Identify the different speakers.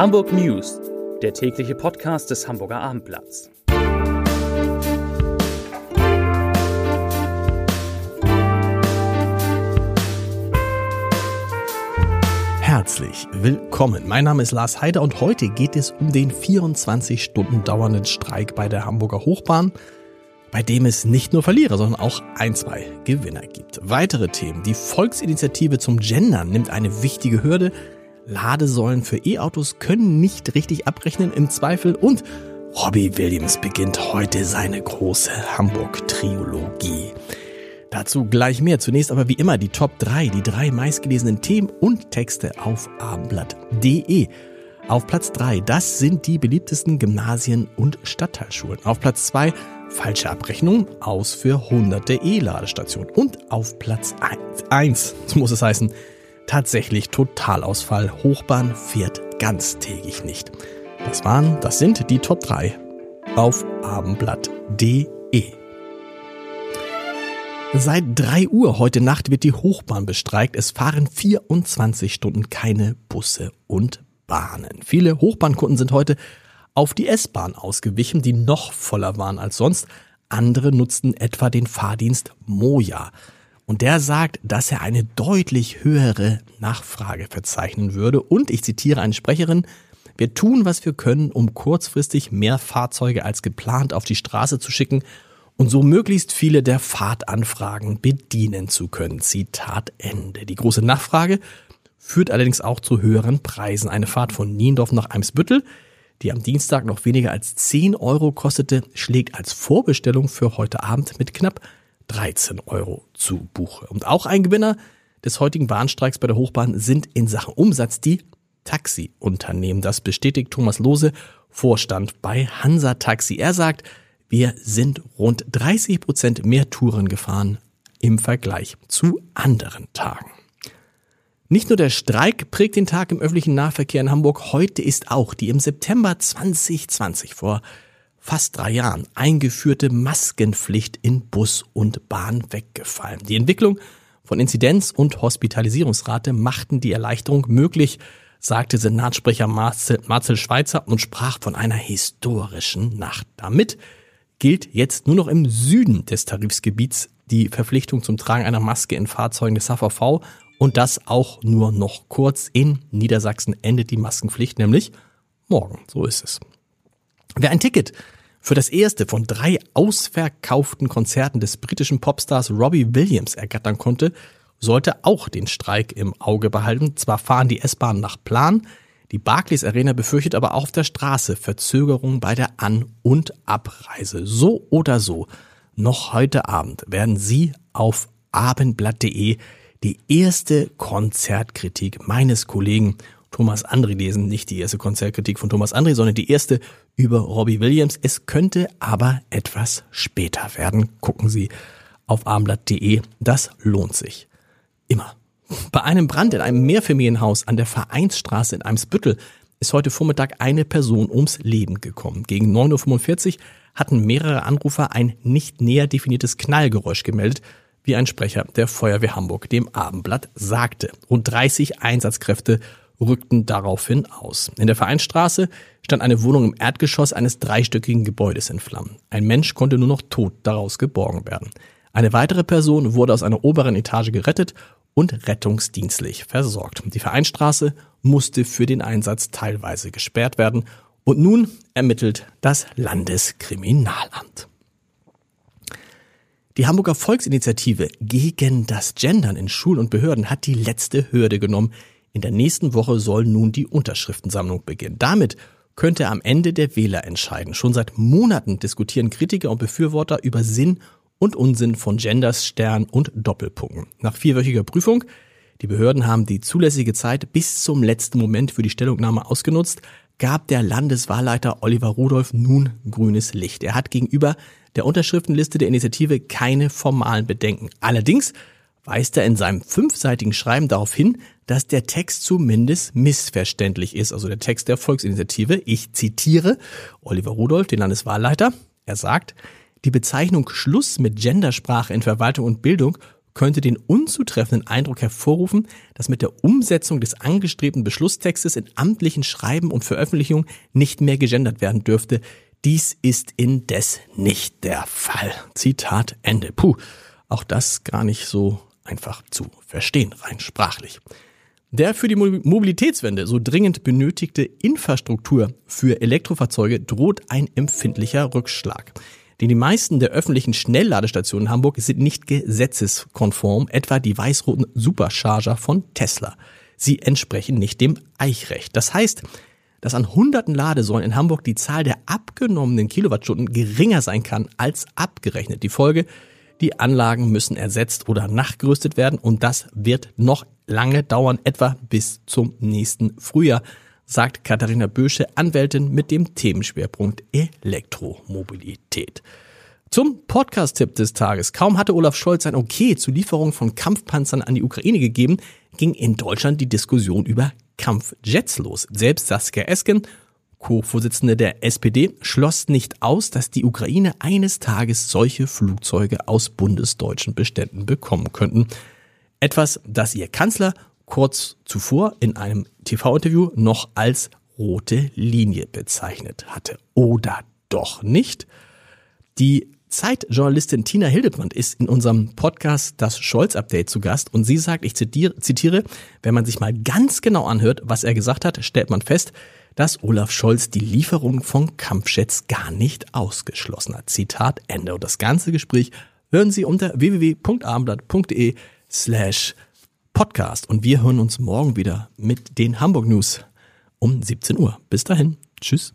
Speaker 1: Hamburg News, der tägliche Podcast des Hamburger Abendblatts.
Speaker 2: Herzlich willkommen. Mein Name ist Lars Heider und heute geht es um den 24 Stunden dauernden Streik bei der Hamburger Hochbahn, bei dem es nicht nur Verlierer, sondern auch ein, zwei Gewinner gibt. Weitere Themen. Die Volksinitiative zum Gendern nimmt eine wichtige Hürde. Ladesäulen für E-Autos können nicht richtig abrechnen im Zweifel und Robbie Williams beginnt heute seine große Hamburg-Triologie. Dazu gleich mehr. Zunächst aber wie immer die Top 3, die drei meistgelesenen Themen und Texte auf abendblatt.de. Auf Platz 3, das sind die beliebtesten Gymnasien und Stadtteilschulen. Auf Platz 2, falsche Abrechnung, aus für hunderte E-Ladestationen. Und auf Platz 1, so muss es heißen, tatsächlich Totalausfall. Hochbahn fährt ganztägig nicht. Das waren, das sind die Top 3 auf abendblatt.de. Seit 3 Uhr heute Nacht wird die Hochbahn bestreikt. Es fahren 24 Stunden keine Busse und Bahnen. Viele Hochbahnkunden sind heute auf die S-Bahn ausgewichen, die noch voller waren als sonst. Andere nutzten etwa den Fahrdienst Moja. Und der sagt, dass er eine deutlich höhere Nachfrage verzeichnen würde. Und ich zitiere eine Sprecherin, wir tun, was wir können, um kurzfristig mehr Fahrzeuge als geplant auf die Straße zu schicken und so möglichst viele der Fahrtanfragen bedienen zu können. Zitat Ende. Die große Nachfrage führt allerdings auch zu höheren Preisen. Eine Fahrt von Niendorf nach Eimsbüttel, die am Dienstag noch weniger als 10 Euro kostete, schlägt als Vorbestellung für heute Abend mit knapp 13 Euro zu Buche. Und auch ein Gewinner des heutigen Bahnstreiks bei der Hochbahn sind in Sachen Umsatz die Taxiunternehmen. Das bestätigt Thomas Lose, Vorstand bei Hansa Taxi. Er sagt, wir sind rund 30 Prozent mehr Touren gefahren im Vergleich zu anderen Tagen. Nicht nur der Streik prägt den Tag im öffentlichen Nahverkehr in Hamburg, heute ist auch die im September 2020 vor fast drei Jahren eingeführte Maskenpflicht in Bus und Bahn weggefallen. Die Entwicklung von Inzidenz und Hospitalisierungsrate machten die Erleichterung möglich, sagte Senatssprecher Marcel, Marcel Schweitzer und sprach von einer historischen Nacht. Damit gilt jetzt nur noch im Süden des Tarifsgebiets die Verpflichtung zum Tragen einer Maske in Fahrzeugen des HVV und das auch nur noch kurz. In Niedersachsen endet die Maskenpflicht nämlich morgen. So ist es. Wer ein Ticket für das erste von drei ausverkauften Konzerten des britischen Popstars Robbie Williams ergattern konnte, sollte auch den Streik im Auge behalten. Zwar fahren die S-Bahnen nach Plan, die Barclays Arena befürchtet aber auch auf der Straße Verzögerung bei der An- und Abreise. So oder so, noch heute Abend werden Sie auf abendblatt.de die erste Konzertkritik meines Kollegen Thomas Andri lesen. Nicht die erste Konzertkritik von Thomas Andri, sondern die erste über Robbie Williams. Es könnte aber etwas später werden. Gucken Sie auf abendblatt.de. Das lohnt sich. Immer. Bei einem Brand in einem Mehrfamilienhaus an der Vereinsstraße in Eimsbüttel ist heute Vormittag eine Person ums Leben gekommen. Gegen 9.45 Uhr hatten mehrere Anrufer ein nicht näher definiertes Knallgeräusch gemeldet, wie ein Sprecher der Feuerwehr Hamburg dem Abendblatt sagte. Rund 30 Einsatzkräfte rückten daraufhin aus. In der Vereinsstraße stand eine Wohnung im Erdgeschoss eines dreistöckigen Gebäudes in Flammen. Ein Mensch konnte nur noch tot daraus geborgen werden. Eine weitere Person wurde aus einer oberen Etage gerettet und rettungsdienstlich versorgt. Die Vereinstraße musste für den Einsatz teilweise gesperrt werden und nun ermittelt das Landeskriminalamt. Die Hamburger Volksinitiative gegen das Gendern in Schulen und Behörden hat die letzte Hürde genommen. In der nächsten Woche soll nun die Unterschriftensammlung beginnen. Damit könnte am Ende der Wähler entscheiden. Schon seit Monaten diskutieren Kritiker und Befürworter über Sinn und Unsinn von Genders, Stern und Doppelpunkten. Nach vierwöchiger Prüfung, die Behörden haben die zulässige Zeit bis zum letzten Moment für die Stellungnahme ausgenutzt, gab der Landeswahlleiter Oliver Rudolph nun grünes Licht. Er hat gegenüber der Unterschriftenliste der Initiative keine formalen Bedenken. Allerdings weist er in seinem fünfseitigen Schreiben darauf hin, dass der Text zumindest missverständlich ist, also der Text der Volksinitiative. Ich zitiere Oliver Rudolph, den Landeswahlleiter. Er sagt, die Bezeichnung Schluss mit Gendersprache in Verwaltung und Bildung könnte den unzutreffenden Eindruck hervorrufen, dass mit der Umsetzung des angestrebten Beschlusstextes in amtlichen Schreiben und Veröffentlichungen nicht mehr gegendert werden dürfte. Dies ist indes nicht der Fall. Zitat Ende. Puh, auch das gar nicht so einfach zu verstehen, rein sprachlich. Der für die Mobilitätswende so dringend benötigte Infrastruktur für Elektrofahrzeuge droht ein empfindlicher Rückschlag. Denn die meisten der öffentlichen Schnellladestationen in Hamburg sind nicht gesetzeskonform, etwa die weiß-roten Supercharger von Tesla. Sie entsprechen nicht dem Eichrecht. Das heißt, dass an hunderten Ladesäulen in Hamburg die Zahl der abgenommenen Kilowattstunden geringer sein kann als abgerechnet. Die Folge, die Anlagen müssen ersetzt oder nachgerüstet werden und das wird noch lange dauern, etwa bis zum nächsten Frühjahr, sagt Katharina Bösche, Anwältin mit dem Themenschwerpunkt Elektromobilität. Zum Podcast-Tipp des Tages. Kaum hatte Olaf Scholz ein Okay zur Lieferung von Kampfpanzern an die Ukraine gegeben, ging in Deutschland die Diskussion über Kampfjets los. Selbst Saskia Esken Co-Vorsitzende der SPD, schloss nicht aus, dass die Ukraine eines Tages solche Flugzeuge aus bundesdeutschen Beständen bekommen könnten. Etwas, das ihr Kanzler kurz zuvor in einem TV-Interview noch als rote Linie bezeichnet hatte. Oder doch nicht? Die Zeitjournalistin Tina Hildebrand ist in unserem Podcast das Scholz-Update zu Gast und sie sagt, ich zitiere, zitiere, wenn man sich mal ganz genau anhört, was er gesagt hat, stellt man fest, dass Olaf Scholz die Lieferung von Kampfjets gar nicht ausgeschlossen hat. Zitat Ende. Und das ganze Gespräch hören Sie unter www.abendblatt.de slash podcast. Und wir hören uns morgen wieder mit den Hamburg News um 17 Uhr. Bis dahin. Tschüss.